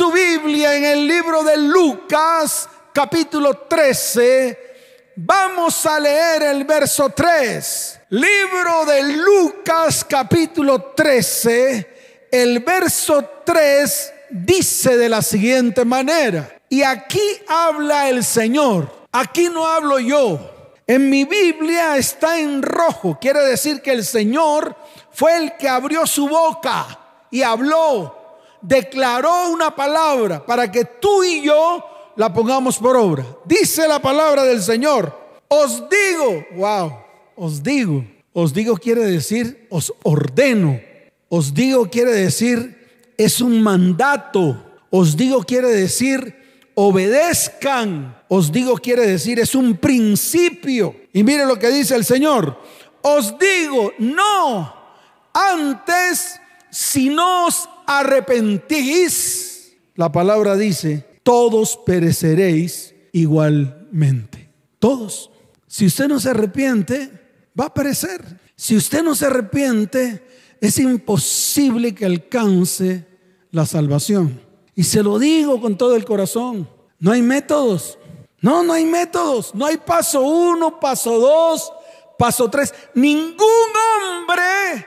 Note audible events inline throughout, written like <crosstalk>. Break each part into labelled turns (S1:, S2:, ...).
S1: su Biblia en el libro de Lucas, capítulo 13, vamos a leer el verso 3. Libro de Lucas, capítulo 13, el verso 3 dice de la siguiente manera. Y aquí habla el Señor. Aquí no hablo yo. En mi Biblia está en rojo. Quiere decir que el Señor fue el que abrió su boca y habló, declaró una palabra para que tú y yo la pongamos por obra. Dice la palabra del Señor. Os digo, wow, os digo. Os digo quiere decir, os ordeno. Os digo quiere decir, es un mandato. Os digo quiere decir, obedezcan. Os digo quiere decir, es un principio. Y mire lo que dice el Señor. Os digo, no, antes si no os arrepentís, la palabra dice, todos pereceréis igualmente. Todos. Si usted no se arrepiente, va a perecer. Si usted no se arrepiente, es imposible que alcance la salvación. Y se lo digo con todo el corazón. No hay métodos. No, no hay métodos. No hay paso uno, paso dos, paso tres. Ningún hombre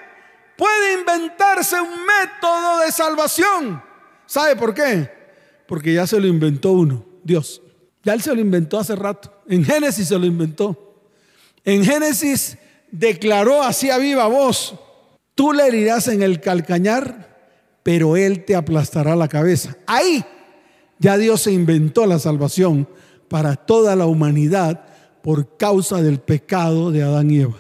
S1: puede inventarse un método de salvación. ¿Sabe por qué? Porque ya se lo inventó uno, Dios. Ya él se lo inventó hace rato. En Génesis se lo inventó. En Génesis declaró así a viva voz, tú le herirás en el calcañar pero Él te aplastará la cabeza. Ahí ya Dios se inventó la salvación para toda la humanidad por causa del pecado de Adán y Eva.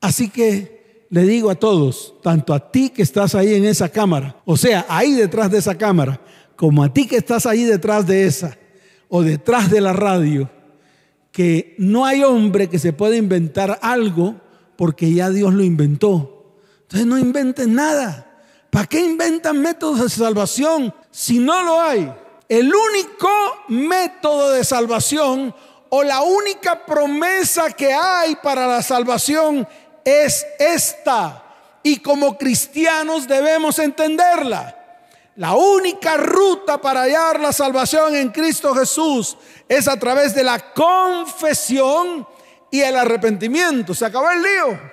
S1: Así que le digo a todos, tanto a ti que estás ahí en esa cámara, o sea, ahí detrás de esa cámara, como a ti que estás ahí detrás de esa, o detrás de la radio, que no hay hombre que se pueda inventar algo porque ya Dios lo inventó. Entonces no inventen nada. ¿Para qué inventan métodos de salvación si no lo hay? El único método de salvación o la única promesa que hay para la salvación es esta. Y como cristianos debemos entenderla. La única ruta para hallar la salvación en Cristo Jesús es a través de la confesión y el arrepentimiento. Se acabó el lío.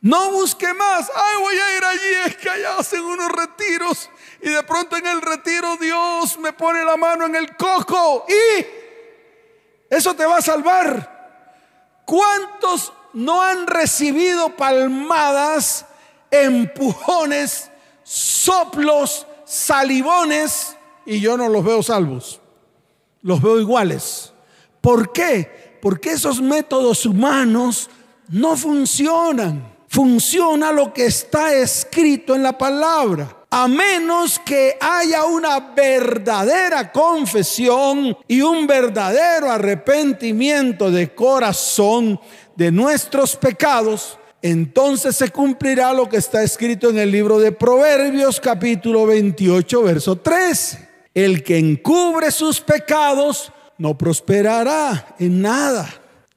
S1: No busque más. Ay, voy a ir allí. Es que allá hacen unos retiros. Y de pronto en el retiro Dios me pone la mano en el coco. Y eso te va a salvar. ¿Cuántos no han recibido palmadas, empujones, soplos, salivones? Y yo no los veo salvos. Los veo iguales. ¿Por qué? Porque esos métodos humanos no funcionan funciona lo que está escrito en la palabra. A menos que haya una verdadera confesión y un verdadero arrepentimiento de corazón de nuestros pecados, entonces se cumplirá lo que está escrito en el libro de Proverbios capítulo 28, verso 3. El que encubre sus pecados no prosperará en nada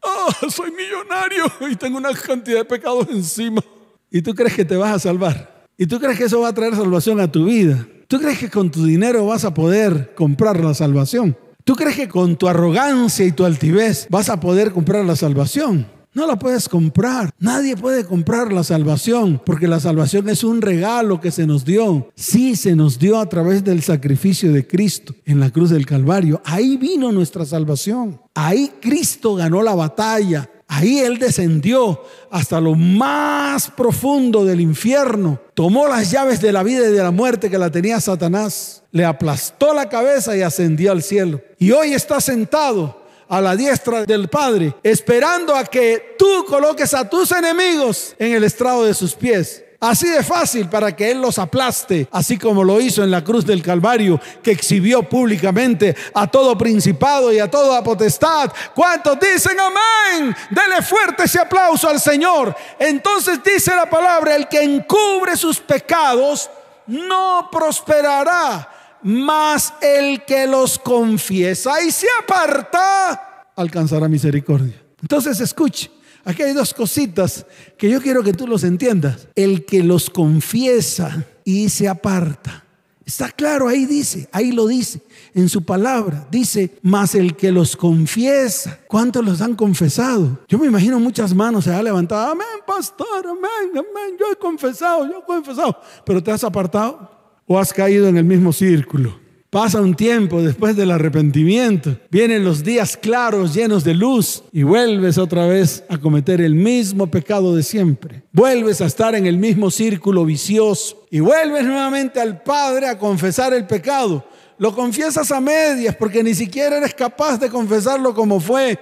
S1: Oh, soy millonario y tengo una cantidad de pecados encima. ¿Y tú crees que te vas a salvar? ¿Y tú crees que eso va a traer salvación a tu vida? ¿Tú crees que con tu dinero vas a poder comprar la salvación? ¿Tú crees que con tu arrogancia y tu altivez vas a poder comprar la salvación? No la puedes comprar. Nadie puede comprar la salvación porque la salvación es un regalo que se nos dio. Sí, se nos dio a través del sacrificio de Cristo en la cruz del Calvario. Ahí vino nuestra salvación. Ahí Cristo ganó la batalla. Ahí Él descendió hasta lo más profundo del infierno. Tomó las llaves de la vida y de la muerte que la tenía Satanás. Le aplastó la cabeza y ascendió al cielo. Y hoy está sentado a la diestra del Padre, esperando a que tú coloques a tus enemigos en el estrado de sus pies. Así de fácil para que Él los aplaste, así como lo hizo en la cruz del Calvario, que exhibió públicamente a todo principado y a toda potestad. ¿Cuántos dicen amén? Dele fuerte ese aplauso al Señor. Entonces dice la palabra, el que encubre sus pecados no prosperará mas el que los confiesa y se aparta, alcanzará misericordia. Entonces escuche, aquí hay dos cositas que yo quiero que tú los entiendas. El que los confiesa y se aparta. Está claro, ahí dice, ahí lo dice, en su palabra. Dice, más el que los confiesa. ¿Cuántos los han confesado? Yo me imagino muchas manos se ha levantado. Amén, pastor, amén, amén. Yo he confesado, yo he confesado. Pero te has apartado o has caído en el mismo círculo. Pasa un tiempo después del arrepentimiento, vienen los días claros llenos de luz y vuelves otra vez a cometer el mismo pecado de siempre. Vuelves a estar en el mismo círculo vicioso y vuelves nuevamente al Padre a confesar el pecado. Lo confiesas a medias porque ni siquiera eres capaz de confesarlo como fue.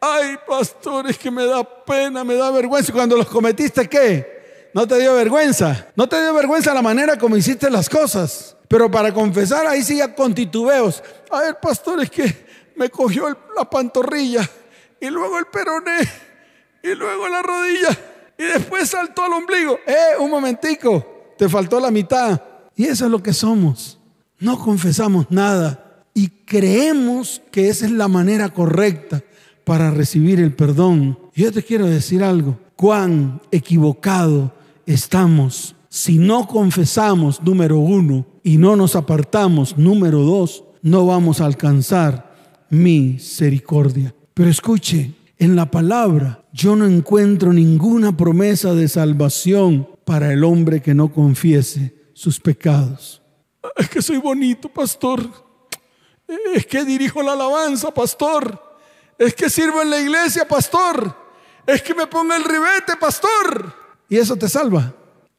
S1: Ay, pastor, es que me da pena, me da vergüenza. Cuando los cometiste, ¿qué? ¿No te dio vergüenza? ¿No te dio vergüenza la manera como hiciste las cosas? Pero para confesar ahí sí ya con titubeos. A ver, pastor, es que me cogió la pantorrilla y luego el peroné y luego la rodilla y después saltó al ombligo. Eh, un momentico, te faltó la mitad. Y eso es lo que somos. No confesamos nada y creemos que esa es la manera correcta para recibir el perdón. Yo te quiero decir algo, cuán equivocado estamos si no confesamos, número uno, y no nos apartamos, número dos, no vamos a alcanzar misericordia. Pero escuche, en la palabra yo no encuentro ninguna promesa de salvación para el hombre que no confiese sus pecados. Es que soy bonito, pastor. Es que dirijo la alabanza, pastor. Es que sirvo en la iglesia, pastor. Es que me pongo el ribete, pastor. Y eso te salva.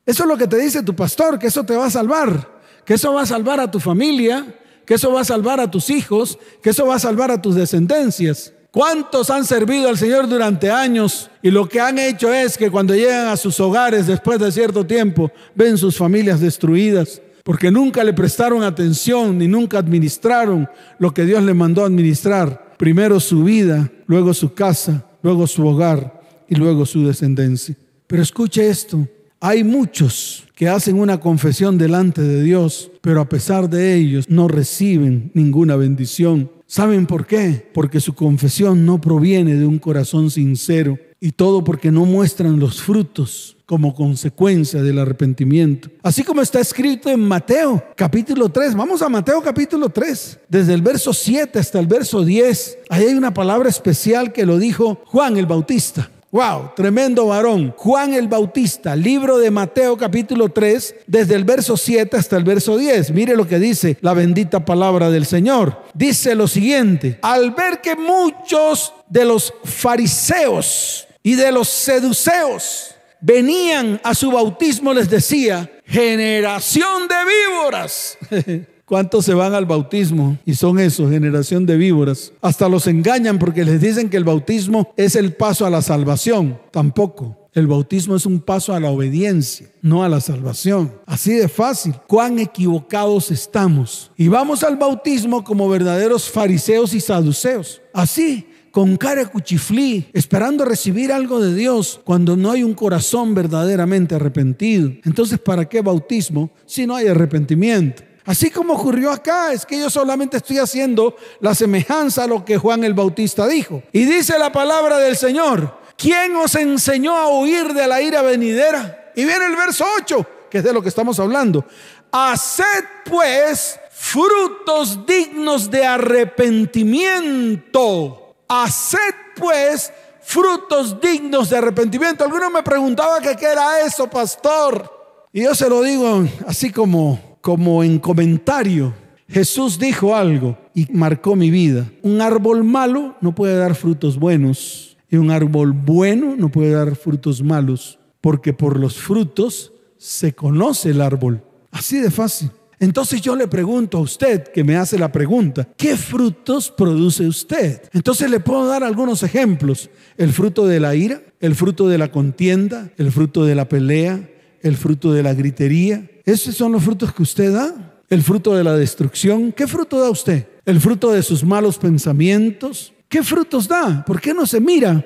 S1: Eso es lo que te dice tu pastor, que eso te va a salvar, que eso va a salvar a tu familia, que eso va a salvar a tus hijos, que eso va a salvar a tus descendencias. ¿Cuántos han servido al Señor durante años y lo que han hecho es que cuando llegan a sus hogares después de cierto tiempo ven sus familias destruidas? Porque nunca le prestaron atención ni nunca administraron lo que Dios le mandó administrar. Primero su vida, luego su casa, luego su hogar y luego su descendencia. Pero escuche esto, hay muchos que hacen una confesión delante de Dios, pero a pesar de ellos no reciben ninguna bendición. ¿Saben por qué? Porque su confesión no proviene de un corazón sincero y todo porque no muestran los frutos como consecuencia del arrepentimiento. Así como está escrito en Mateo capítulo 3. Vamos a Mateo capítulo 3, desde el verso 7 hasta el verso 10. Ahí hay una palabra especial que lo dijo Juan el Bautista. Wow, tremendo varón. Juan el Bautista, libro de Mateo capítulo 3, desde el verso 7 hasta el verso 10. Mire lo que dice la bendita palabra del Señor. Dice lo siguiente, al ver que muchos de los fariseos y de los seduceos venían a su bautismo, les decía, generación de víboras. <laughs> ¿Cuántos se van al bautismo y son eso, generación de víboras? Hasta los engañan porque les dicen que el bautismo es el paso a la salvación. Tampoco. El bautismo es un paso a la obediencia, no a la salvación. Así de fácil. Cuán equivocados estamos. Y vamos al bautismo como verdaderos fariseos y saduceos. Así, con cara cuchiflí, esperando recibir algo de Dios cuando no hay un corazón verdaderamente arrepentido. Entonces, ¿para qué bautismo si no hay arrepentimiento? Así como ocurrió acá, es que yo solamente estoy haciendo la semejanza a lo que Juan el Bautista dijo. Y dice la palabra del Señor, ¿quién os enseñó a huir de la ira venidera? Y viene el verso 8, que es de lo que estamos hablando. Haced pues frutos dignos de arrepentimiento. Haced pues frutos dignos de arrepentimiento. Alguno me preguntaba que qué era eso, pastor. Y yo se lo digo así como como en comentario, Jesús dijo algo y marcó mi vida. Un árbol malo no puede dar frutos buenos y un árbol bueno no puede dar frutos malos, porque por los frutos se conoce el árbol. Así de fácil. Entonces yo le pregunto a usted, que me hace la pregunta, ¿qué frutos produce usted? Entonces le puedo dar algunos ejemplos. El fruto de la ira, el fruto de la contienda, el fruto de la pelea, el fruto de la gritería, esos son los frutos que usted da. El fruto de la destrucción. ¿Qué fruto da usted? El fruto de sus malos pensamientos. ¿Qué frutos da? ¿Por qué no se mira?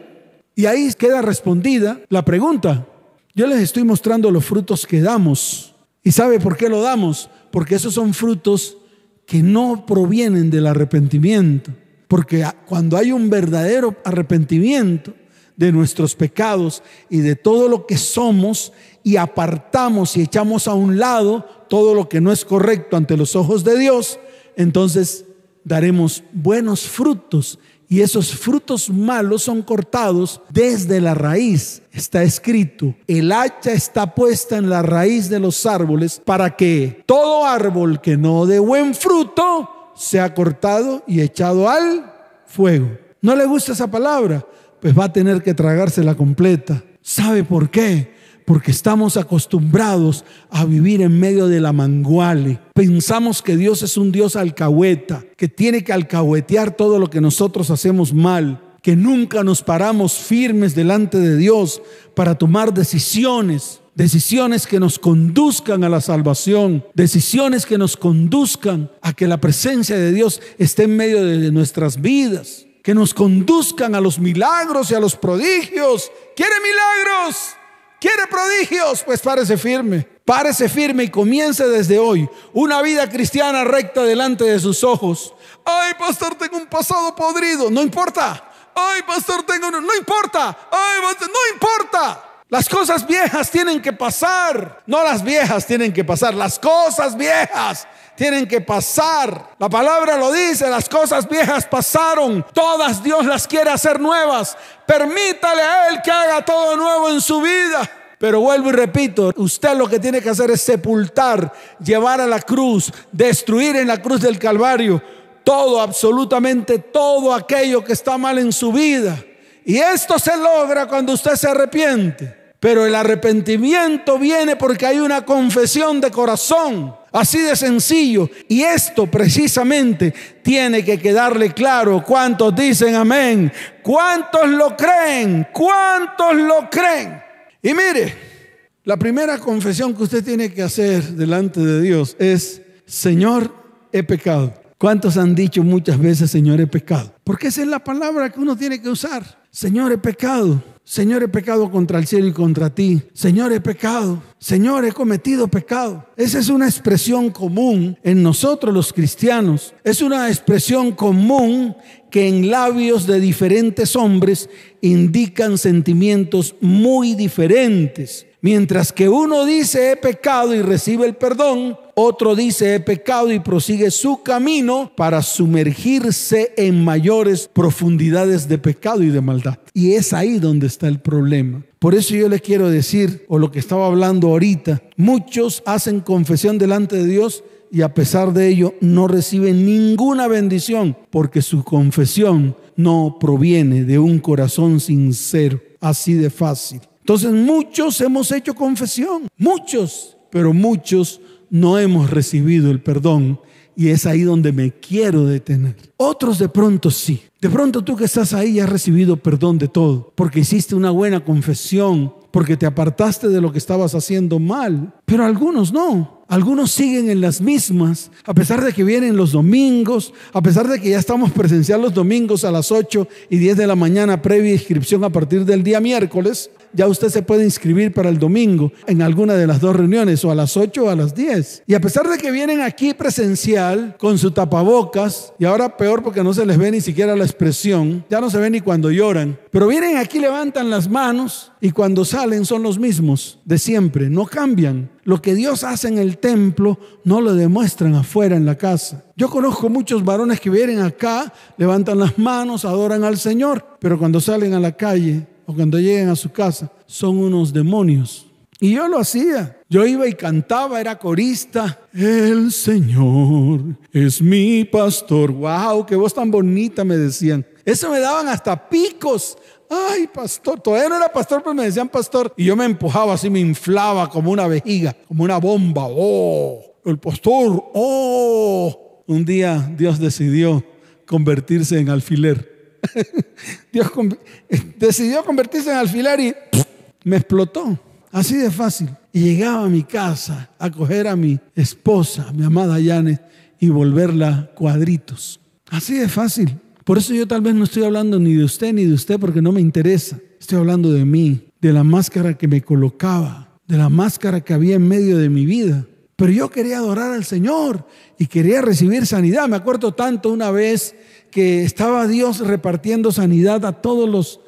S1: Y ahí queda respondida la pregunta. Yo les estoy mostrando los frutos que damos. ¿Y sabe por qué lo damos? Porque esos son frutos que no provienen del arrepentimiento. Porque cuando hay un verdadero arrepentimiento de nuestros pecados y de todo lo que somos y apartamos y echamos a un lado todo lo que no es correcto ante los ojos de Dios, entonces daremos buenos frutos y esos frutos malos son cortados desde la raíz. Está escrito, el hacha está puesta en la raíz de los árboles para que todo árbol que no dé buen fruto sea cortado y echado al fuego. ¿No le gusta esa palabra? Pues va a tener que tragársela completa. ¿Sabe por qué? Porque estamos acostumbrados a vivir en medio de la manguale. Pensamos que Dios es un Dios alcahueta, que tiene que alcahuetear todo lo que nosotros hacemos mal, que nunca nos paramos firmes delante de Dios para tomar decisiones, decisiones que nos conduzcan a la salvación, decisiones que nos conduzcan a que la presencia de Dios esté en medio de nuestras vidas, que nos conduzcan a los milagros y a los prodigios. ¿Quiere milagros? ¿Quiere prodigios? Pues párese firme. Párese firme y comience desde hoy una vida cristiana recta delante de sus ojos. Ay, pastor, tengo un pasado podrido. No importa. Ay, pastor, tengo un... No importa. Ay, pastor, no importa. Las cosas viejas tienen que pasar. No las viejas tienen que pasar. Las cosas viejas tienen que pasar. La palabra lo dice, las cosas viejas pasaron, todas Dios las quiere hacer nuevas. Permítale a Él que haga todo nuevo en su vida. Pero vuelvo y repito, usted lo que tiene que hacer es sepultar, llevar a la cruz, destruir en la cruz del Calvario todo, absolutamente todo aquello que está mal en su vida. Y esto se logra cuando usted se arrepiente. Pero el arrepentimiento viene porque hay una confesión de corazón. Así de sencillo. Y esto precisamente tiene que quedarle claro. ¿Cuántos dicen amén? ¿Cuántos lo creen? ¿Cuántos lo creen? Y mire, la primera confesión que usted tiene que hacer delante de Dios es, Señor, he pecado. ¿Cuántos han dicho muchas veces, Señor, he pecado? Porque esa es la palabra que uno tiene que usar. Señor, he pecado. Señor, he pecado contra el cielo y contra ti. Señor, he pecado. Señor, he cometido pecado. Esa es una expresión común en nosotros los cristianos. Es una expresión común que en labios de diferentes hombres indican sentimientos muy diferentes. Mientras que uno dice he pecado y recibe el perdón, otro dice he pecado y prosigue su camino para sumergirse en mayores profundidades de pecado y de maldad. Y es ahí donde está el problema. Por eso yo le quiero decir, o lo que estaba hablando ahorita, muchos hacen confesión delante de Dios y a pesar de ello no reciben ninguna bendición porque su confesión no proviene de un corazón sincero, así de fácil. Entonces muchos hemos hecho confesión, muchos, pero muchos no hemos recibido el perdón y es ahí donde me quiero detener. Otros de pronto sí. De pronto tú que estás ahí has recibido perdón de todo, porque hiciste una buena confesión, porque te apartaste de lo que estabas haciendo mal, pero algunos no. Algunos siguen en las mismas, a pesar de que vienen los domingos, a pesar de que ya estamos presencial los domingos a las 8 y 10 de la mañana previa inscripción a partir del día miércoles, ya usted se puede inscribir para el domingo en alguna de las dos reuniones, o a las 8 o a las 10. Y a pesar de que vienen aquí presencial con su tapabocas, y ahora peor porque no se les ve ni siquiera la expresión, ya no se ve ni cuando lloran, pero vienen aquí, levantan las manos y cuando salen son los mismos de siempre, no cambian. Lo que Dios hace en el templo no lo demuestran afuera en la casa. Yo conozco muchos varones que vienen acá, levantan las manos, adoran al Señor, pero cuando salen a la calle o cuando lleguen a su casa, son unos demonios. Y yo lo hacía. Yo iba y cantaba, era corista. El Señor es mi pastor. ¡Wow! ¡Qué voz tan bonita! Me decían. Eso me daban hasta picos. Ay, pastor. Todavía no era pastor, pero me decían pastor. Y yo me empujaba así, me inflaba como una vejiga, como una bomba. ¡Oh! El pastor. ¡Oh! Un día Dios decidió convertirse en alfiler. <laughs> Dios decidió convertirse en alfiler y me explotó. Así de fácil. Y llegaba a mi casa a coger a mi esposa, mi amada Yane, y volverla cuadritos. Así de fácil. Por eso yo tal vez no estoy hablando ni de usted ni de usted porque no me interesa. Estoy hablando de mí, de la máscara que me colocaba, de la máscara que había en medio de mi vida. Pero yo quería adorar al Señor y quería recibir sanidad. Me acuerdo tanto una vez que estaba Dios repartiendo sanidad a todos los,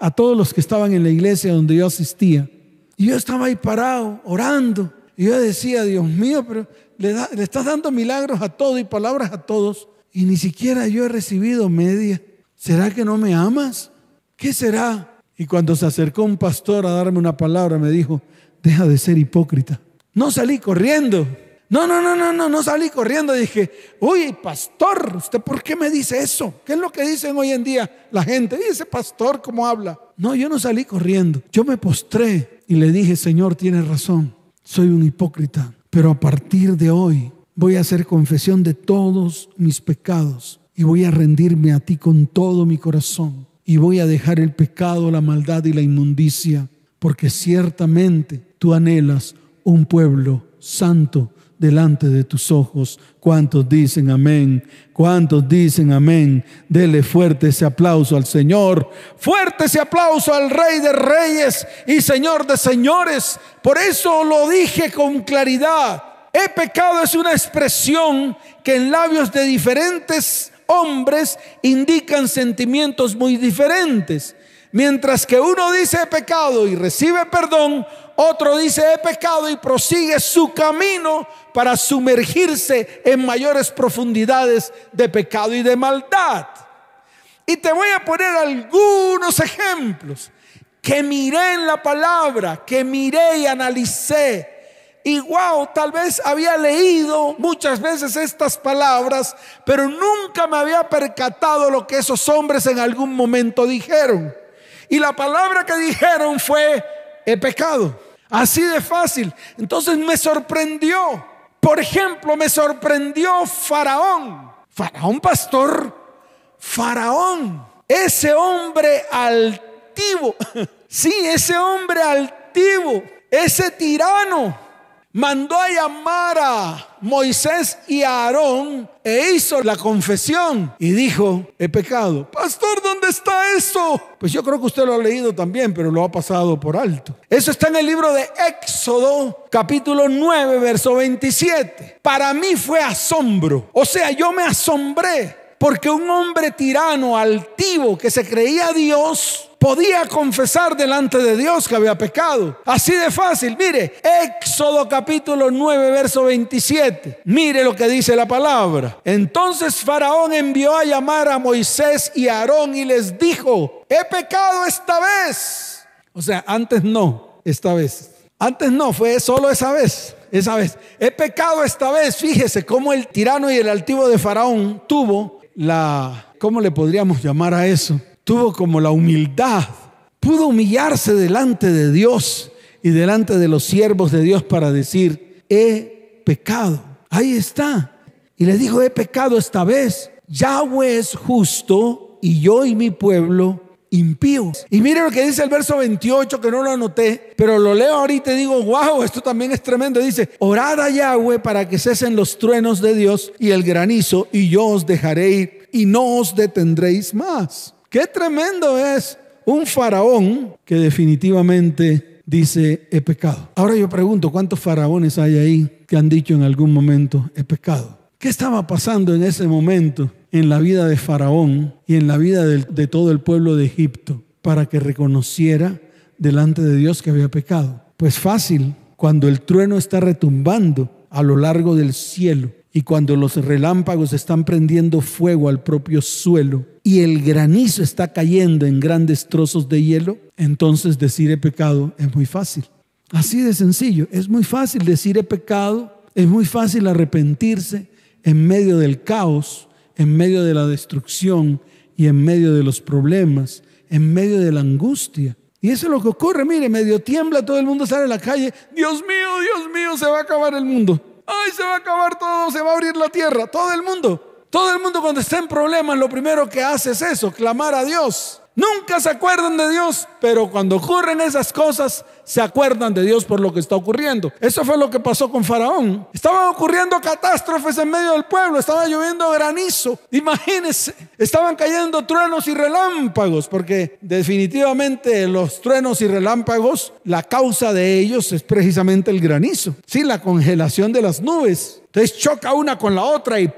S1: a todos los que estaban en la iglesia donde yo asistía. Y yo estaba ahí parado, orando. Y yo decía, Dios mío, pero le, le estás dando milagros a todos y palabras a todos. Y ni siquiera yo he recibido media. ¿Será que no me amas? ¿Qué será? Y cuando se acercó un pastor a darme una palabra, me dijo, deja de ser hipócrita. No salí corriendo. No, no, no, no, no, no salí corriendo. Dije, uy, pastor, ¿usted por qué me dice eso? ¿Qué es lo que dicen hoy en día la gente? Dice, pastor, ¿cómo habla? No, yo no salí corriendo. Yo me postré y le dije, Señor, tienes razón. Soy un hipócrita. Pero a partir de hoy voy a hacer confesión de todos mis pecados y voy a rendirme a ti con todo mi corazón y voy a dejar el pecado, la maldad y la inmundicia, porque ciertamente tú anhelas un pueblo santo delante de tus ojos. ¿Cuántos dicen amén? ¿Cuántos dicen amén? Dele fuerte ese aplauso al Señor. Fuerte ese aplauso al Rey de Reyes y Señor de Señores. Por eso lo dije con claridad. He pecado es una expresión que en labios de diferentes hombres indican sentimientos muy diferentes. Mientras que uno dice pecado y recibe perdón, otro dice he pecado y prosigue su camino para sumergirse en mayores profundidades de pecado y de maldad. Y te voy a poner algunos ejemplos que miré en la palabra, que miré y analicé y wow, tal vez había leído muchas veces estas palabras, pero nunca me había percatado lo que esos hombres en algún momento dijeron. Y la palabra que dijeron fue, he pecado. Así de fácil. Entonces me sorprendió. Por ejemplo, me sorprendió Faraón. Faraón, pastor. Faraón. Ese hombre altivo. <laughs> Sí, ese hombre altivo. Ese tirano mandó a llamar a Moisés y a Aarón e hizo la confesión y dijo, he pecado. Pastor, ¿dónde está eso? Pues yo creo que usted lo ha leído también, pero lo ha pasado por alto. Eso está en el libro de Éxodo, capítulo 9, verso 27. Para mí fue asombro. O sea, yo me asombré porque un hombre tirano, altivo, que se creía Dios, podía confesar delante de Dios que había pecado. Así de fácil. Mire, Éxodo capítulo 9, verso 27. Mire lo que dice la palabra. Entonces Faraón envió a llamar a Moisés y a Aarón y les dijo, he pecado esta vez. O sea, antes no, esta vez. Antes no, fue solo esa vez. Esa vez. He pecado esta vez. Fíjese cómo el tirano y el altivo de Faraón tuvo la, ¿cómo le podríamos llamar a eso? tuvo como la humildad, pudo humillarse delante de Dios y delante de los siervos de Dios para decir, he pecado. Ahí está. Y le dijo, he pecado esta vez. Yahweh es justo y yo y mi pueblo impíos. Y mire lo que dice el verso 28, que no lo anoté, pero lo leo ahorita y digo, wow, esto también es tremendo. Dice, orad a Yahweh para que cesen los truenos de Dios y el granizo, y yo os dejaré ir y no os detendréis más. Qué tremendo es un faraón que definitivamente dice he pecado. Ahora yo pregunto, ¿cuántos faraones hay ahí que han dicho en algún momento he pecado? ¿Qué estaba pasando en ese momento en la vida de Faraón y en la vida de, todo el pueblo de Egipto para que reconociera delante de Dios que había pecado? Pues fácil, cuando el trueno está retumbando a lo largo del cielo y cuando los relámpagos están prendiendo fuego al propio suelo y el granizo está cayendo en grandes trozos de hielo, entonces decir he pecado es muy fácil. Así de sencillo, es muy fácil decir he pecado, es muy fácil arrepentirse en medio del caos, en medio de la destrucción y en medio de los problemas, en medio de la angustia. Y eso es lo que ocurre, mire, medio tiembla, todo el mundo sale a la calle, Dios mío, Dios mío, se va a acabar el mundo ay, se va a acabar todo, se va a abrir la tierra, todo el mundo. Todo el mundo cuando está en problemas lo primero que hace es eso, clamar a Dios. Nunca se acuerdan de Dios, pero cuando ocurren esas cosas, se acuerdan de Dios por lo que está ocurriendo. Eso fue lo que pasó con Faraón. Estaban ocurriendo catástrofes en medio del pueblo, estaba lloviendo granizo. Imagínense, estaban cayendo truenos y relámpagos, porque definitivamente los truenos y relámpagos, la causa de ellos es precisamente el granizo. Sí, la congelación de las nubes. Entonces choca una con la otra y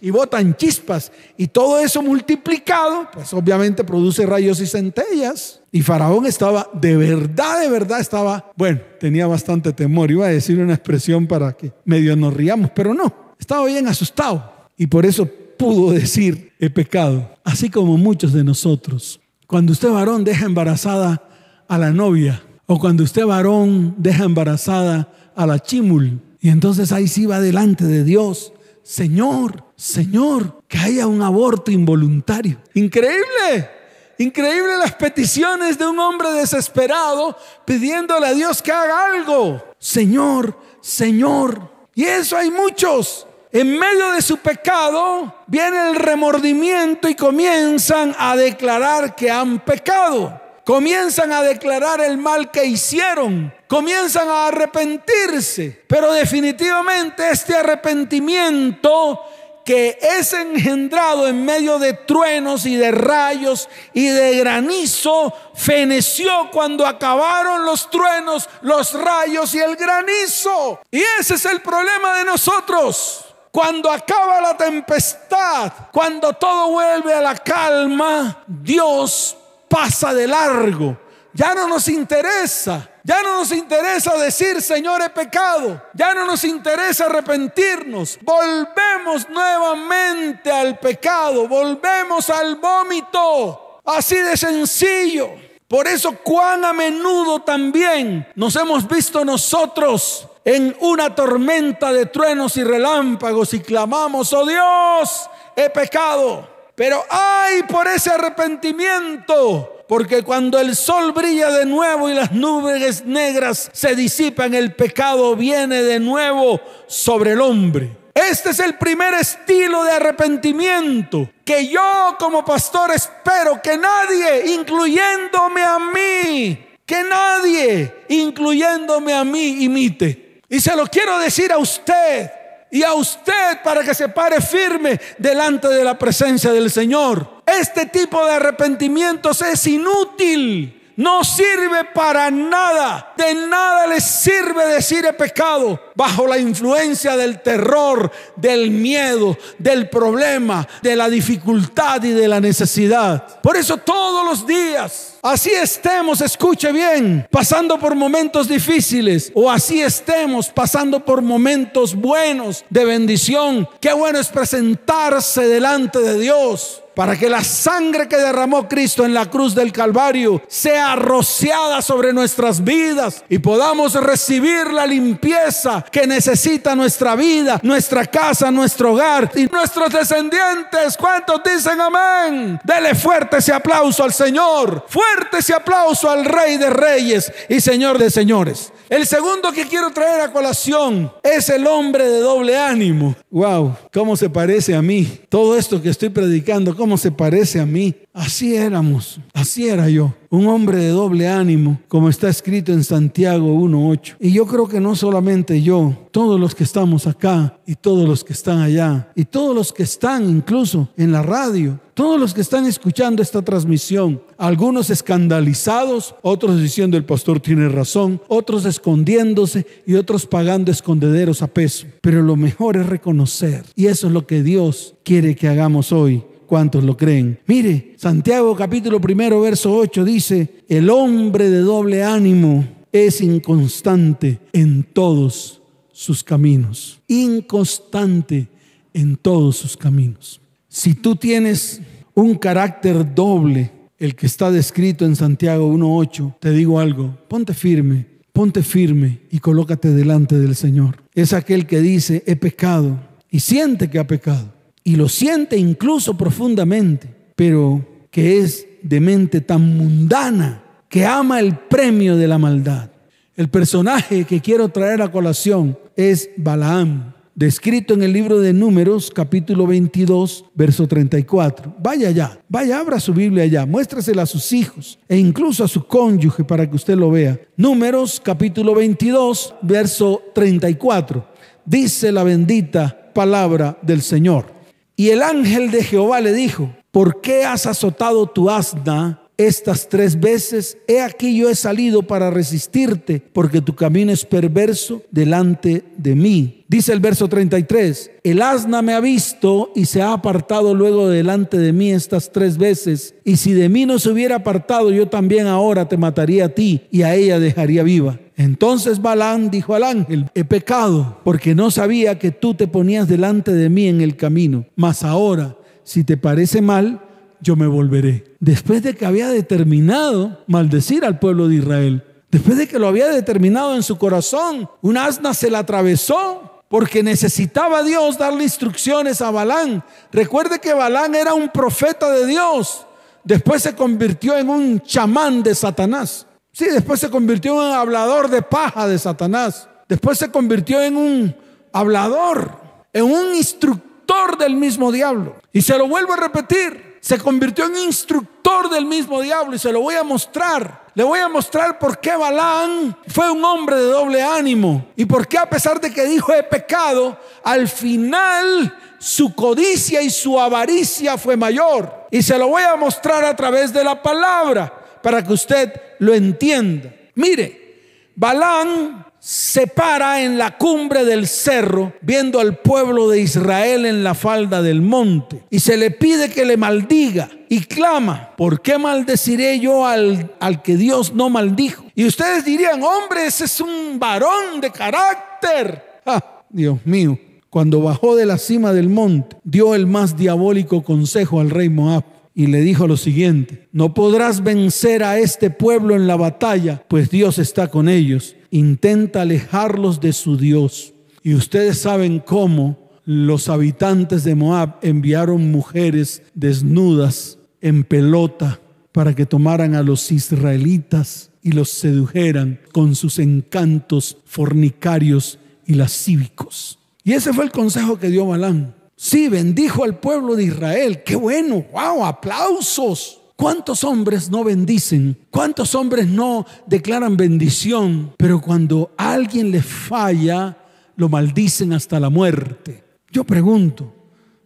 S1: y botan chispas. Y todo eso multiplicado, pues obviamente produce rayos y centellas. Y Faraón estaba, de verdad, de verdad estaba, bueno, tenía bastante temor. Iba a decir una expresión para que medio nos riamos, pero no, estaba bien asustado. Y por eso pudo decir, he pecado. Así como muchos de nosotros. Cuando usted varón deja embarazada a la novia, o cuando usted varón deja embarazada a la chimul, y entonces ahí sí va delante de Dios. Señor, Señor, que haya un aborto involuntario. Increíble. Increíble las peticiones de un hombre desesperado pidiéndole a Dios que haga algo. Señor, Señor. Y eso hay muchos. En medio de su pecado viene el remordimiento y comienzan a declarar que han pecado. Comienzan a declarar el mal que hicieron. Comienzan a arrepentirse. Pero definitivamente este arrepentimiento que es engendrado en medio de truenos y de rayos y de granizo, feneció cuando acabaron los truenos, los rayos y el granizo. Y ese es el problema de nosotros. Cuando acaba la tempestad, cuando todo vuelve a la calma, Dios pasa de largo. Ya no nos interesa ya no nos interesa decir, Señor, he pecado. Ya no nos interesa arrepentirnos. Volvemos nuevamente al pecado. Volvemos al vómito. Así de sencillo. Por eso cuán a menudo también nos hemos visto nosotros en una tormenta de truenos y relámpagos y clamamos, oh Dios, he pecado. Pero ay por ese arrepentimiento porque cuando el sol brilla de nuevo y las nubes negras se disipan, el pecado viene de nuevo sobre el hombre. Este es el primer estilo de arrepentimiento que yo como pastor espero que nadie, incluyéndome a mí, que nadie, incluyéndome a mí, imite. Y se lo quiero decir a usted y a usted para que se pare firme delante de la presencia del Señor. Este tipo de arrepentimientos es inútil. No sirve para nada. De nada les sirve decir he pecado bajo la influencia del terror, del miedo, del problema, de la dificultad y de la necesidad. Por eso todos los días Así estemos, escuche bien, pasando por momentos difíciles o así estemos pasando por momentos buenos de bendición. Qué bueno es presentarse delante de Dios para que la sangre que derramó Cristo en la cruz del Calvario sea rociada sobre nuestras vidas y podamos recibir la limpieza que necesita nuestra vida, nuestra casa, nuestro hogar y nuestros descendientes. ¿Cuántos dicen amén? Dele fuerte ese aplauso al Señor, fuerte ese aplauso al Rey de Reyes y Señor de Señores. El segundo que quiero traer a colación es el hombre de doble ánimo. Wow, cómo se parece a mí. Todo esto que estoy predicando, cómo se parece a mí. Así éramos, así era yo, un hombre de doble ánimo, como está escrito en Santiago 1.8. Y yo creo que no solamente yo, todos los que estamos acá y todos los que están allá, y todos los que están incluso en la radio, todos los que están escuchando esta transmisión, algunos escandalizados, otros diciendo el pastor tiene razón, otros escondiéndose y otros pagando escondederos a peso. Pero lo mejor es reconocer, y eso es lo que Dios quiere que hagamos hoy ¿Cuántos lo creen? Mire, Santiago capítulo primero, verso 8 dice, el hombre de doble ánimo es inconstante en todos sus caminos. Inconstante en todos sus caminos. Si tú tienes un carácter doble, el que está descrito en Santiago 1.8, te digo algo, ponte firme, ponte firme y colócate delante del Señor. Es aquel que dice, he pecado y siente que ha pecado y lo siente incluso profundamente, pero que es de mente tan mundana que ama el premio de la maldad. El personaje que quiero traer a colación es Balaam, descrito en el libro de Números, capítulo 22, verso 34. Vaya allá, vaya, abra su Biblia allá, muéstrasela a sus hijos e incluso a su cónyuge para que usted lo vea. Números, capítulo 22, verso 34. Dice la bendita palabra del Señor. Y el ángel de Jehová le dijo, ¿por qué has azotado tu asna estas tres veces, he aquí yo he salido para resistirte, porque tu camino es perverso delante de mí. Dice el verso 33, el asna me ha visto y se ha apartado luego delante de mí estas tres veces, y si de mí no se hubiera apartado, yo también ahora te mataría a ti y a ella dejaría viva. Entonces Balán dijo al ángel, he pecado, porque no sabía que tú te ponías delante de mí en el camino, mas ahora, si te parece mal, yo me volveré. Después de que había determinado maldecir al pueblo de Israel, después de que lo había determinado en su corazón, un asna se la atravesó porque necesitaba Dios darle instrucciones a Balán. Recuerde que Balán era un profeta de Dios. Después se convirtió en un chamán de Satanás. Sí, después se convirtió en un hablador de paja de Satanás. Después se convirtió en un hablador, en un instructor del mismo diablo. Y se lo vuelvo a repetir se convirtió en instructor del mismo diablo y se lo voy a mostrar. Le voy a mostrar por qué Balán fue un hombre de doble ánimo y por qué a pesar de que dijo he pecado, al final su codicia y su avaricia fue mayor. Y se lo voy a mostrar a través de la palabra para que usted lo entienda. Mire, Balán se para en la cumbre del cerro, viendo al pueblo de Israel en la falda del monte, y se le pide que le maldiga y clama, ¿por qué maldeciré yo al, al que Dios no maldijo? Y ustedes dirían, hombre, ese es un varón de carácter. Ah, Dios mío, cuando bajó de la cima del monte, dio el más diabólico consejo al rey Moab y le dijo lo siguiente, no podrás vencer a este pueblo en la batalla, pues Dios está con ellos. Intenta alejarlos de su Dios. Y ustedes saben cómo los habitantes de Moab enviaron mujeres desnudas en pelota para que tomaran a los israelitas y los sedujeran con sus encantos fornicarios y lascívicos. Y ese fue el consejo que dio Balán. Sí, bendijo al pueblo de Israel. Qué bueno, wow, aplausos. ¿Cuántos hombres no bendicen? ¿Cuántos hombres no declaran bendición? Pero cuando alguien les falla, lo maldicen hasta la muerte. Yo pregunto,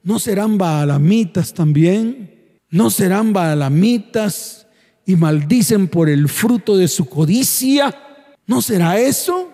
S1: ¿no serán baalamitas también? ¿No serán baalamitas y maldicen por el fruto de su codicia? ¿No será eso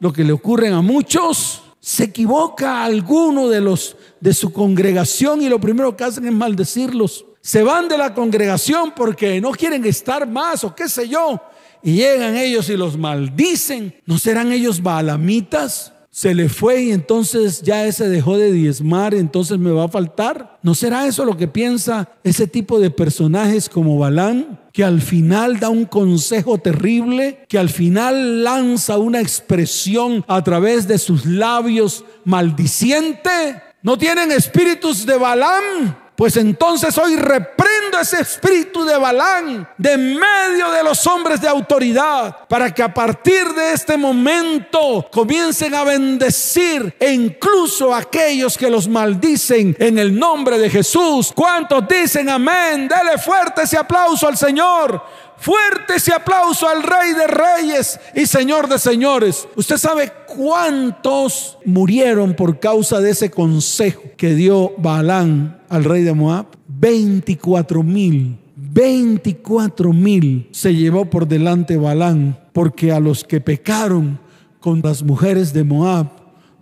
S1: lo que le ocurre a muchos? Se equivoca alguno de los de su congregación y lo primero que hacen es maldecirlos. Se van de la congregación porque no quieren estar más o qué sé yo. Y llegan ellos y los maldicen. ¿No serán ellos baalamitas? Se le fue y entonces ya ese dejó de diezmar, entonces me va a faltar. ¿No será eso lo que piensa ese tipo de personajes como Balán? Que al final da un consejo terrible, que al final lanza una expresión a través de sus labios maldiciente. ¿No tienen espíritus de Balán? Pues entonces hoy reprendo ese espíritu de Balán de medio de los hombres de autoridad para que a partir de este momento comiencen a bendecir e incluso aquellos que los maldicen en el nombre de Jesús. ¿Cuántos dicen amén? Dele fuerte ese aplauso al Señor. Fuerte ese aplauso al Rey de Reyes y Señor de Señores. ¿Usted sabe cuántos murieron por causa de ese consejo que dio Balán al rey de Moab? 24 mil. 24 mil se llevó por delante Balán porque a los que pecaron con las mujeres de Moab,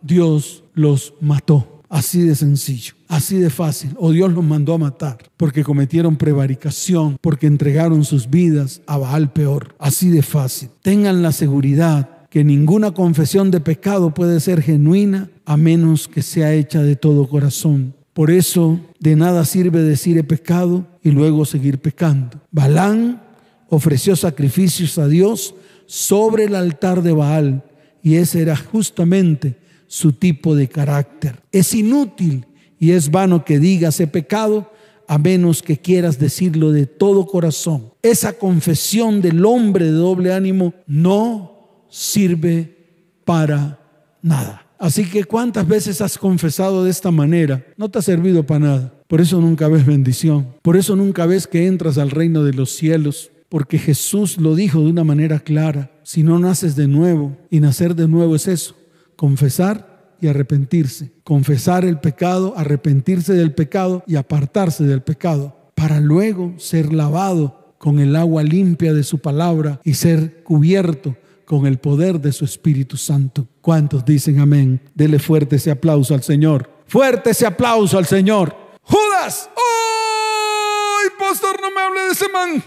S1: Dios los mató. Así de sencillo, así de fácil. O Dios los mandó a matar porque cometieron prevaricación, porque entregaron sus vidas a Baal peor. Así de fácil. Tengan la seguridad que ninguna confesión de pecado puede ser genuina a menos que sea hecha de todo corazón. Por eso de nada sirve decir he pecado y luego seguir pecando. Balán ofreció sacrificios a Dios sobre el altar de Baal y ese era justamente su tipo de carácter. Es inútil y es vano que digas he pecado a menos que quieras decirlo de todo corazón. Esa confesión del hombre de doble ánimo no sirve para nada. Así que cuántas veces has confesado de esta manera, no te ha servido para nada. Por eso nunca ves bendición. Por eso nunca ves que entras al reino de los cielos. Porque Jesús lo dijo de una manera clara. Si no naces de nuevo, y nacer de nuevo es eso, confesar y arrepentirse. Confesar el pecado, arrepentirse del pecado y apartarse del pecado para luego ser lavado con el agua limpia de su palabra y ser cubierto con el poder de su Espíritu Santo. ¿Cuántos dicen amén? Dele fuerte ese aplauso al Señor. Fuerte ese aplauso al Señor. Judas. ¡Ay, pastor, no me hable de ese man!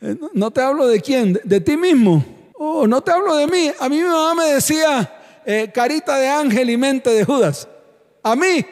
S1: <laughs> no te hablo de quién, de, ti mismo. Oh, no te hablo de mí. A mí mi mamá me decía eh, carita de ángel y mente de Judas. A mí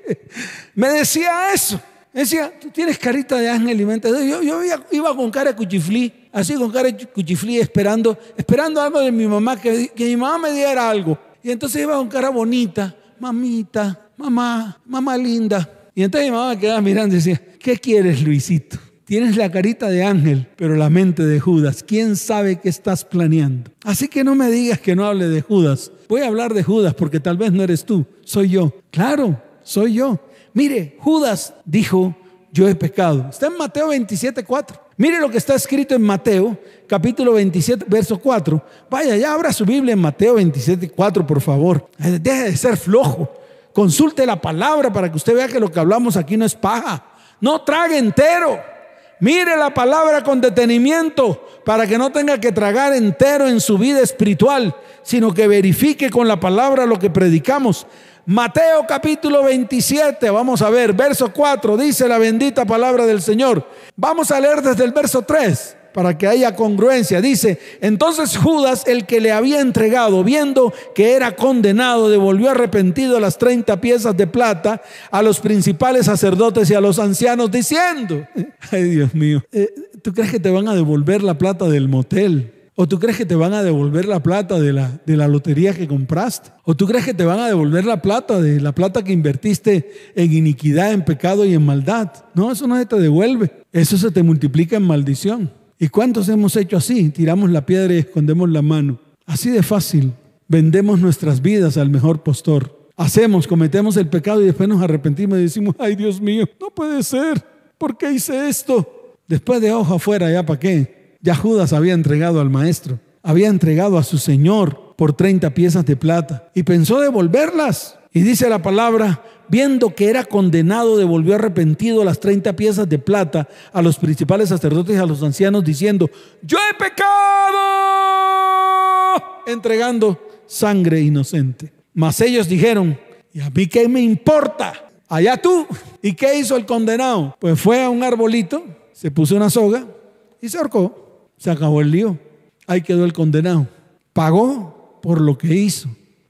S1: <laughs> me decía eso. Me decía, tú tienes carita de ángel y mente de Yo, yo iba, con cara de cuchiflí, así con cara de cuchiflí, esperando, esperando algo de mi mamá, que, que mi mamá me diera algo. Y entonces iba con cara bonita, mamita, mamá, mamá linda. Y entonces mi mamá me quedaba mirando y decía, ¿qué quieres, Luisito? Tienes la carita de ángel, pero la mente de Judas. ¿Quién sabe qué estás planeando? Así que no me digas que no hable de Judas. Voy a hablar de Judas porque tal vez no eres tú, soy yo. Claro, soy yo. Mire, Judas dijo, yo he pecado. Está en Mateo 27, 4. Mire lo que está escrito en Mateo, capítulo 27, verso 4. Vaya, ya abra su Biblia en Mateo 27, 4, por favor. Eh, deje de ser flojo. Consulte la palabra para que usted vea que lo que hablamos aquí no es paja. No trague entero. Mire la palabra con detenimiento para que no tenga que tragar entero en su vida espiritual, sino que verifique con la palabra lo que predicamos. Mateo capítulo 27, vamos a ver, verso 4, dice la bendita palabra del Señor. Vamos a leer desde el verso 3 para que haya congruencia. Dice, entonces Judas, el que le había entregado, viendo que era condenado, devolvió arrepentido las 30 piezas de plata a los principales sacerdotes y a los ancianos, diciendo, <laughs> ay Dios mío, eh, ¿tú crees que te van a devolver la plata del motel? ¿O tú crees que te van a devolver la plata de la, de la lotería que compraste? ¿O tú crees que te van a devolver la plata de la plata que invertiste en iniquidad, en pecado y en maldad? No, eso no se te devuelve. Eso se te multiplica en maldición. ¿Y cuántos hemos hecho así? Tiramos la piedra y escondemos la mano. Así de fácil. Vendemos nuestras vidas al mejor postor. Hacemos, cometemos el pecado y después nos arrepentimos y decimos, ay Dios mío, no puede ser. ¿Por qué hice esto? Después de ojo afuera, ¿ya para qué? Ya Judas había entregado al maestro. Había entregado a su Señor por 30 piezas de plata y pensó devolverlas. Y dice la palabra, viendo que era condenado, devolvió arrepentido las 30 piezas de plata a los principales sacerdotes y a los ancianos, diciendo, yo he pecado, entregando sangre inocente. Mas ellos dijeron, ¿y a mí qué me importa? Allá tú. ¿Y qué hizo el condenado? Pues fue a un arbolito, se puso una soga y se ahorcó. Se acabó el lío. Ahí quedó el condenado. Pagó por lo que hizo.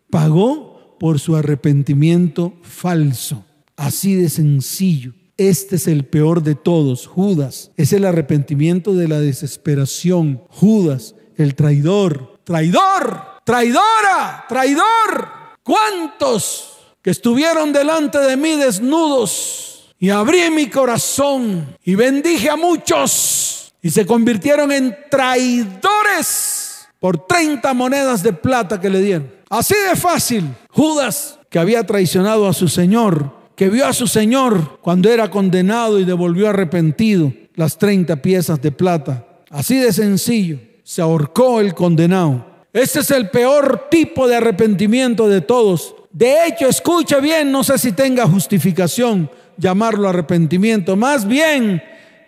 S1: Pagó por su arrepentimiento falso. Así de sencillo. Este es el peor de todos, Judas. Es el arrepentimiento de la desesperación. Judas, el traidor. Traidor, traidora, traidor. ¿Cuántos que estuvieron delante de mí desnudos? Y abrí mi corazón y bendije a muchos y se convirtieron en traidores por 30 monedas de plata que le dieron. Así de fácil. Judas, que había traicionado a su Señor, que vio a su Señor cuando era condenado y devolvió arrepentido las 30 piezas de plata. Así de sencillo. Se ahorcó el condenado. Este es el peor tipo de arrepentimiento de todos. De hecho, escuche bien, no sé si tenga justificación llamarlo arrepentimiento. Más bien,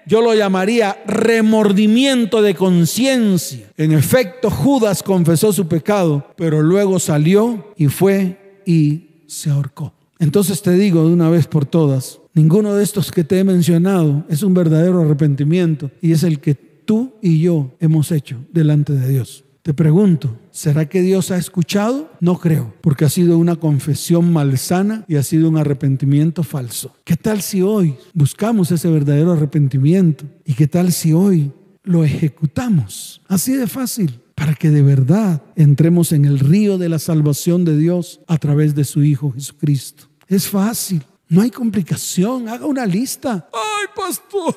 S1: yo lo llamaría remordimiento de conciencia. En efecto, Judas confesó su pecado, pero luego salió y fue y se ahorcó. Entonces te digo de una vez por todas, ninguno de estos que te he mencionado es un verdadero arrepentimiento y es el que tú y yo hemos hecho delante de Dios. Te pregunto, ¿será que Dios ha escuchado? No creo, porque ha sido una confesión malsana y ha sido un arrepentimiento falso. ¿Qué tal si hoy buscamos ese verdadero arrepentimiento? ¿Y qué tal si hoy lo ejecutamos? Así de fácil, para que de verdad entremos en el río de la salvación de Dios a través de su Hijo Jesucristo. Es fácil. No hay complicación, haga una lista. Ay, pastor,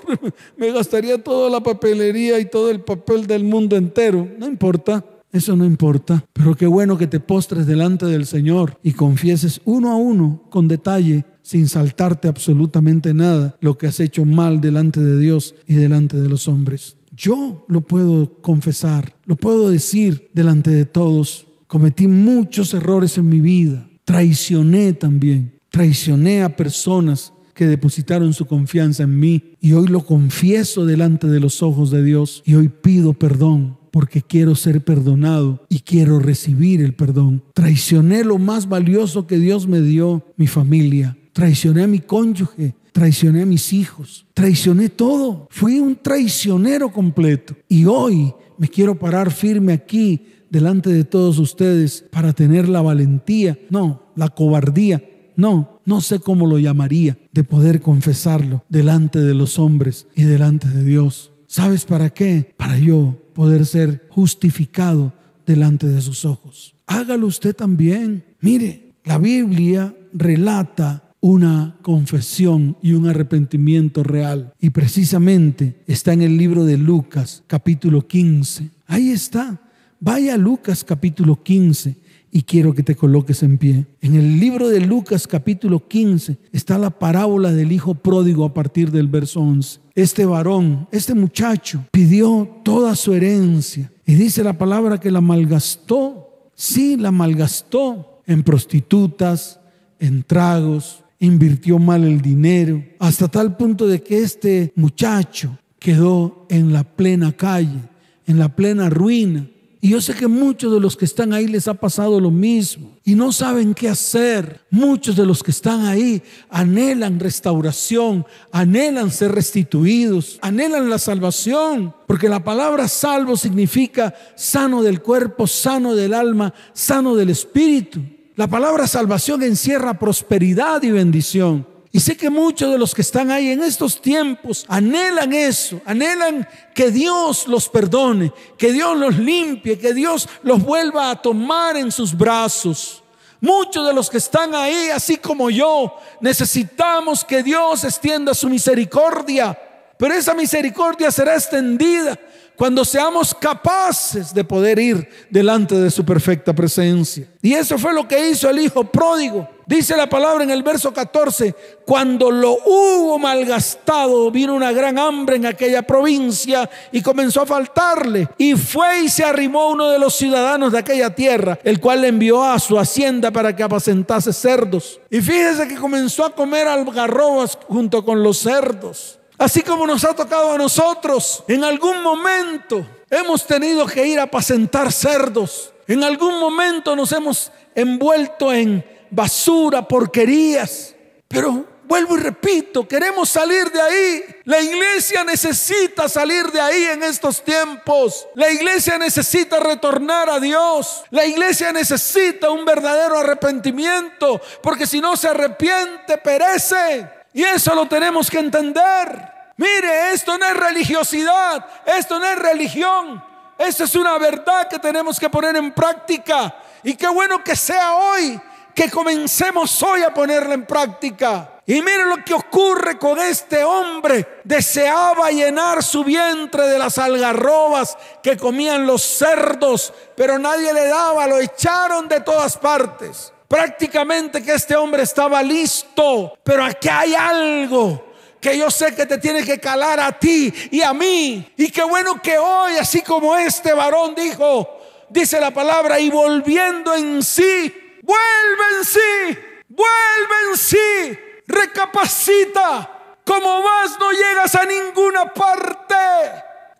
S1: me gastaría toda la papelería y todo el papel del mundo entero. No importa, eso no importa. Pero qué bueno que te postres delante del Señor y confieses uno a uno, con detalle, sin saltarte absolutamente nada, lo que has hecho mal delante de Dios y delante de los hombres. Yo lo puedo confesar, lo puedo decir delante de todos. Cometí muchos errores en mi vida, traicioné también, traicioné a personas que depositaron su confianza en mí y hoy lo confieso delante de los ojos de Dios y hoy pido perdón porque quiero ser perdonado y quiero recibir el perdón. Traicioné lo más valioso que Dios me dio, mi familia. Traicioné a mi cónyuge, traicioné a mis hijos, traicioné todo. Fui un traicionero completo. Y hoy me quiero parar firme aquí delante de todos ustedes para tener la valentía, no, la cobardía, no, no sé cómo lo llamaría, de poder confesarlo delante de los hombres y delante de Dios. ¿Sabes para qué? Para yo poder ser justificado delante de sus ojos. Hágalo usted también. Mire, la Biblia relata una confesión y un arrepentimiento real. Y precisamente está en el libro de Lucas, capítulo 15. Ahí está. Vaya a Lucas, capítulo 15. Y quiero que te coloques en pie. En el libro de Lucas capítulo 15 está la parábola del hijo pródigo a partir del verso 11. Este varón, este muchacho, pidió toda su herencia y dice la palabra que la malgastó. Sí, la malgastó en prostitutas, en tragos, invirtió mal el dinero, hasta tal punto de que este muchacho quedó en la plena calle, en la plena ruina. Y yo sé que muchos de los que están ahí les ha pasado lo mismo y no saben qué hacer. Muchos de los que están ahí anhelan restauración, anhelan ser restituidos, anhelan la salvación, porque la palabra salvo significa sano del cuerpo, sano del alma, sano del espíritu. La palabra salvación encierra prosperidad y bendición. Y sé que muchos de los que están ahí en estos tiempos anhelan eso, anhelan que Dios los perdone, que Dios los limpie, que Dios los vuelva a tomar en sus brazos. Muchos de los que están ahí, así como yo, necesitamos que Dios extienda su misericordia, pero esa misericordia será extendida cuando seamos capaces de poder ir delante de su perfecta presencia. Y eso fue lo que hizo el hijo pródigo. Dice la palabra en el verso 14, cuando lo hubo malgastado, vino una gran hambre en aquella provincia y comenzó a faltarle. Y fue y se arrimó uno de los ciudadanos de aquella tierra, el cual le envió a su hacienda para que apacentase cerdos. Y fíjese que comenzó a comer algarrobas junto con los cerdos. Así como nos ha tocado a nosotros, en algún momento hemos tenido que ir a apacentar cerdos. En algún momento nos hemos envuelto en basura, porquerías. Pero vuelvo y repito, queremos salir de ahí. La iglesia necesita salir de ahí en estos tiempos. La iglesia necesita retornar a Dios. La iglesia necesita un verdadero arrepentimiento, porque si no se arrepiente, perece. Y eso lo tenemos que entender. Mire, esto no es religiosidad, esto no es religión. Esto es una verdad que tenemos que poner en práctica. Y qué bueno que sea hoy, que comencemos hoy a ponerla en práctica. Y mire lo que ocurre con este hombre. Deseaba llenar su vientre de las algarrobas que comían los cerdos, pero nadie le daba, lo echaron de todas partes. Prácticamente que este hombre estaba listo, pero aquí hay algo que yo sé que te tiene que calar a ti y a mí. Y qué bueno que hoy, así como este varón dijo, dice la palabra, y volviendo en sí, vuelve en sí, vuelve en sí, recapacita. Como vas no llegas a ninguna parte.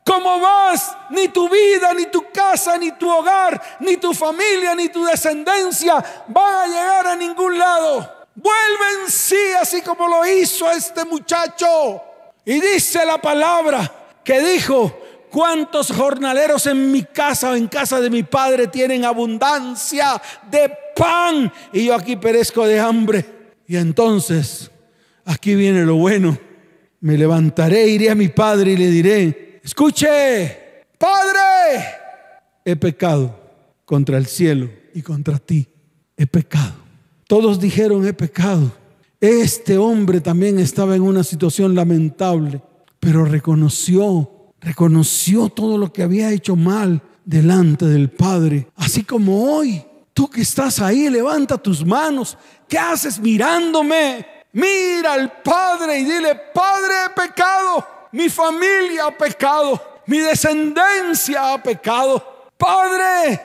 S1: Como vas, ni tu vida, ni tu casa, ni tu hogar, ni tu familia, ni tu descendencia van a llegar a ningún lado. Vuelve en sí así como lo hizo este muchacho. Y dice la palabra que dijo, ¿cuántos jornaleros en mi casa o en casa de mi padre tienen abundancia de pan? Y yo aquí perezco de hambre. Y entonces, aquí viene lo bueno. Me levantaré, iré a mi padre y le diré, escuche, Padre, he pecado contra el cielo y contra ti. He pecado. Todos dijeron, he pecado. Este hombre también estaba en una situación lamentable, pero reconoció, reconoció todo lo que había hecho mal delante del Padre. Así como hoy, tú que estás ahí, levanta tus manos. ¿Qué haces mirándome? Mira al Padre y dile, Padre, he pecado. Mi familia ha pecado. Mi descendencia ha pecado. Padre,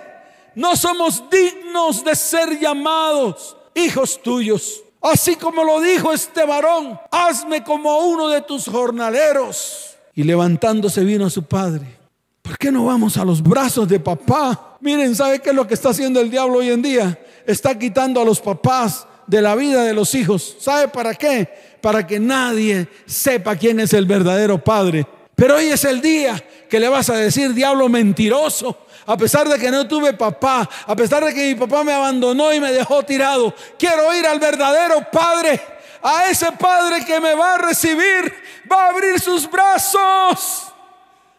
S1: no somos dignos de ser llamados hijos tuyos. Así como lo dijo este varón, hazme como uno de tus jornaleros. Y levantándose vino a su padre. ¿Por qué no vamos a los brazos de papá? Miren, ¿sabe qué es lo que está haciendo el diablo hoy en día? Está quitando a los papás de la vida de los hijos. ¿Sabe para qué? Para que nadie sepa quién es el verdadero padre. Pero hoy es el día que le vas a decir, diablo mentiroso, a pesar de que no tuve papá, a pesar de que mi papá me abandonó y me dejó tirado, quiero ir al verdadero Padre, a ese Padre que me va a recibir, va a abrir sus brazos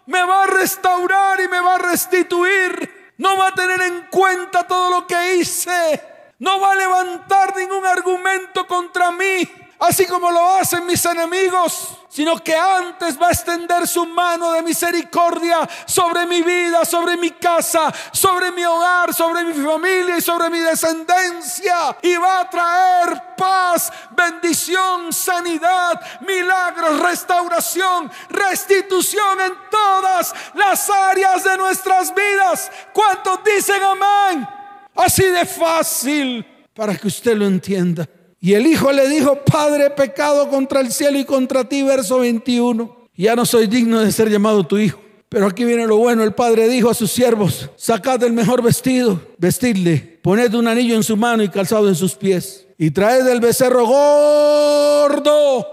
S1: me va a restaurar y me va a restituir. No va a tener en cuenta todo lo que hice. No va a levantar ningún argumento contra mí así como lo hacen mis enemigos, sino que antes va a extender su mano de misericordia sobre mi vida, sobre mi casa, sobre mi hogar, sobre mi familia y sobre mi descendencia. Y va a traer paz, bendición, sanidad, milagros, restauración, restitución en todas las áreas de nuestras vidas. ¿Cuántos dicen amén? Así de fácil para que usted lo entienda. Y el hijo le dijo, Padre, pecado contra el cielo y contra ti, verso 21. Ya no soy digno de ser llamado tu hijo. Pero aquí viene lo bueno, el padre dijo a sus siervos, sacad el mejor vestido, vestidle, poned un anillo en su mano y calzado en sus pies, y traed el becerro gordo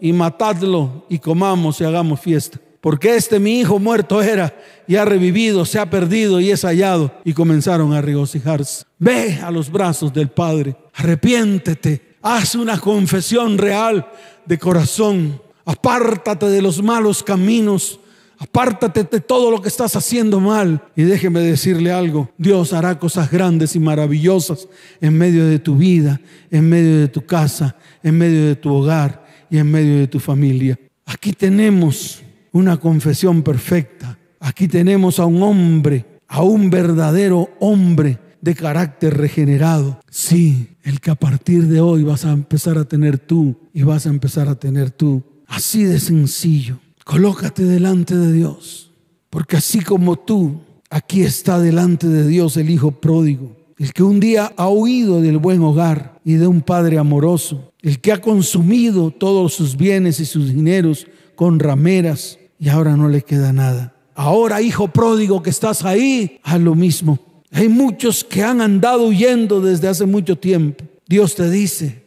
S1: y matadlo y comamos y hagamos fiesta. Porque este mi hijo muerto era y ha revivido, se ha perdido y es hallado. Y comenzaron a regocijarse. Ve a los brazos del Padre, arrepiéntete Haz una confesión real de corazón. Apártate de los malos caminos. Apártate de todo lo que estás haciendo mal. Y déjeme decirle algo. Dios hará cosas grandes y maravillosas en medio de tu vida, en medio de tu casa, en medio de tu hogar y en medio de tu familia. Aquí tenemos una confesión perfecta. Aquí tenemos a un hombre, a un verdadero hombre de carácter regenerado. Sí, el que a partir de hoy vas a empezar a tener tú y vas a empezar a tener tú. Así de sencillo. Colócate delante de Dios. Porque así como tú, aquí está delante de Dios el Hijo pródigo. El que un día ha huido del buen hogar y de un padre amoroso. El que ha consumido todos sus bienes y sus dineros con rameras y ahora no le queda nada. Ahora, hijo pródigo que estás ahí, haz lo mismo. Hay muchos que han andado huyendo desde hace mucho tiempo. Dios te dice,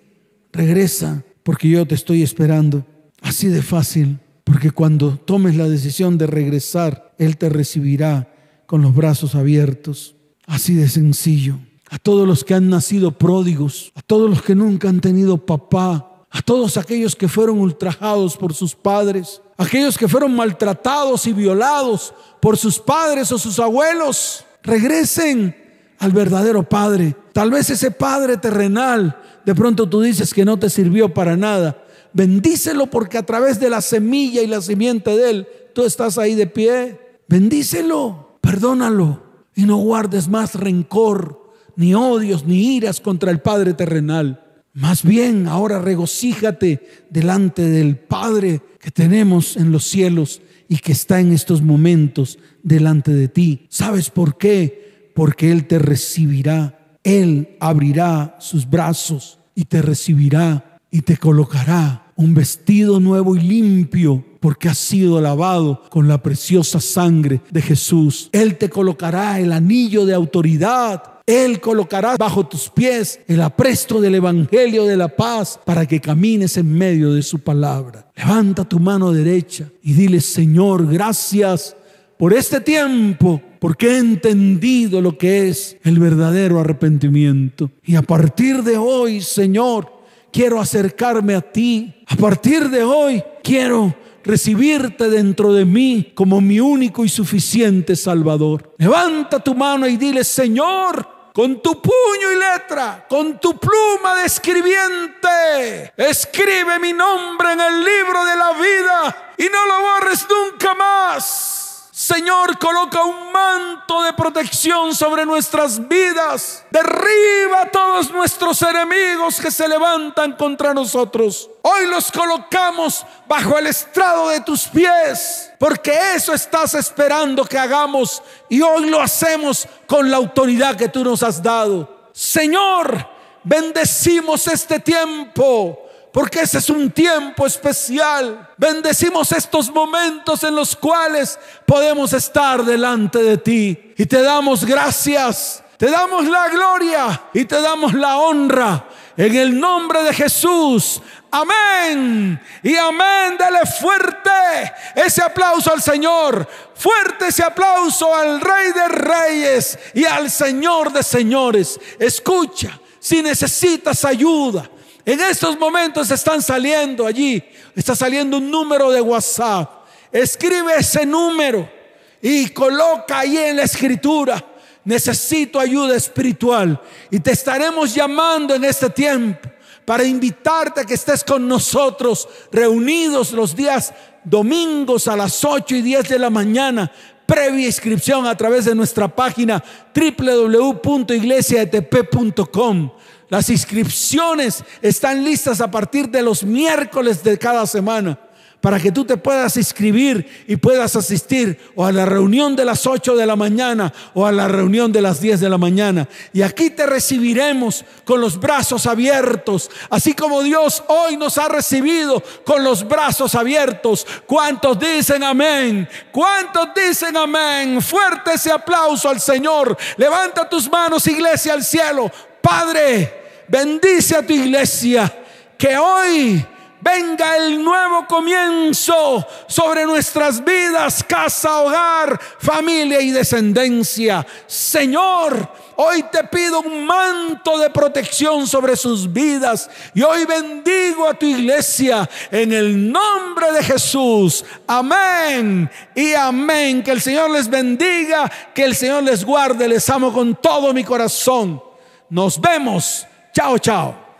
S1: regresa porque yo te estoy esperando. Así de fácil, porque cuando tomes la decisión de regresar, Él te recibirá con los brazos abiertos. Así de sencillo. A todos los que han nacido pródigos, a todos los que nunca han tenido papá, a todos aquellos que fueron ultrajados por sus padres, aquellos que fueron maltratados y violados por sus padres o sus abuelos. Regresen al verdadero Padre. Tal vez ese Padre terrenal, de pronto tú dices que no te sirvió para nada. Bendícelo porque a través de la semilla y la simiente de Él, tú estás ahí de pie. Bendícelo, perdónalo y no guardes más rencor, ni odios, ni iras contra el Padre terrenal. Más bien, ahora regocíjate delante del Padre que tenemos en los cielos y que está en estos momentos delante de ti. ¿Sabes por qué? Porque Él te recibirá. Él abrirá sus brazos y te recibirá y te colocará un vestido nuevo y limpio porque has sido lavado con la preciosa sangre de Jesús. Él te colocará el anillo de autoridad él colocará bajo tus pies el apresto del Evangelio de la paz para que camines en medio de su palabra. Levanta tu mano derecha y dile, Señor, gracias por este tiempo, porque he entendido lo que es el verdadero arrepentimiento. Y a partir de hoy, Señor, quiero acercarme a ti. A partir de hoy, quiero recibirte dentro de mí como mi único y suficiente Salvador. Levanta tu mano y dile, Señor, con tu puño y letra, con tu pluma de escribiente, escribe mi nombre en el libro de la vida y no lo borres nunca más. Señor, coloca un manto de protección sobre nuestras vidas. Derriba a todos nuestros enemigos que se levantan contra nosotros. Hoy los colocamos bajo el estrado de tus pies, porque eso estás esperando que hagamos y hoy lo hacemos con la autoridad que tú nos has dado. Señor, bendecimos este tiempo porque ese es un tiempo especial. Bendecimos estos momentos en los cuales podemos estar delante de ti y te damos gracias, te damos la gloria y te damos la honra en el nombre de Jesús. Amén. Y amén. Dale fuerte ese aplauso al Señor. Fuerte ese aplauso al Rey de Reyes y al Señor de Señores. Escucha, si necesitas ayuda en estos momentos están saliendo allí, está saliendo un número de WhatsApp. Escribe ese número y coloca ahí en la escritura, necesito ayuda espiritual. Y te estaremos llamando en este tiempo para invitarte a que estés con nosotros reunidos los días domingos a las 8 y 10 de la mañana previa inscripción a través de nuestra página www.iglesiatp.com. Las inscripciones están listas a partir de los miércoles de cada semana para que tú te puedas inscribir y puedas asistir o a la reunión de las 8 de la mañana o a la reunión de las 10 de la mañana. Y aquí te recibiremos con los brazos abiertos, así como Dios hoy nos ha recibido con los brazos abiertos. ¿Cuántos dicen amén? ¿Cuántos dicen amén? Fuerte ese aplauso al Señor. Levanta tus manos, iglesia, al cielo. Padre, Bendice a tu iglesia. Que hoy venga el nuevo comienzo sobre nuestras vidas, casa, hogar, familia y descendencia. Señor, hoy te pido un manto de protección sobre sus vidas y hoy bendigo a tu iglesia en el nombre de Jesús. Amén y amén. Que el Señor les bendiga, que el Señor les guarde. Les amo con todo mi corazón. Nos vemos Tchau, tchau.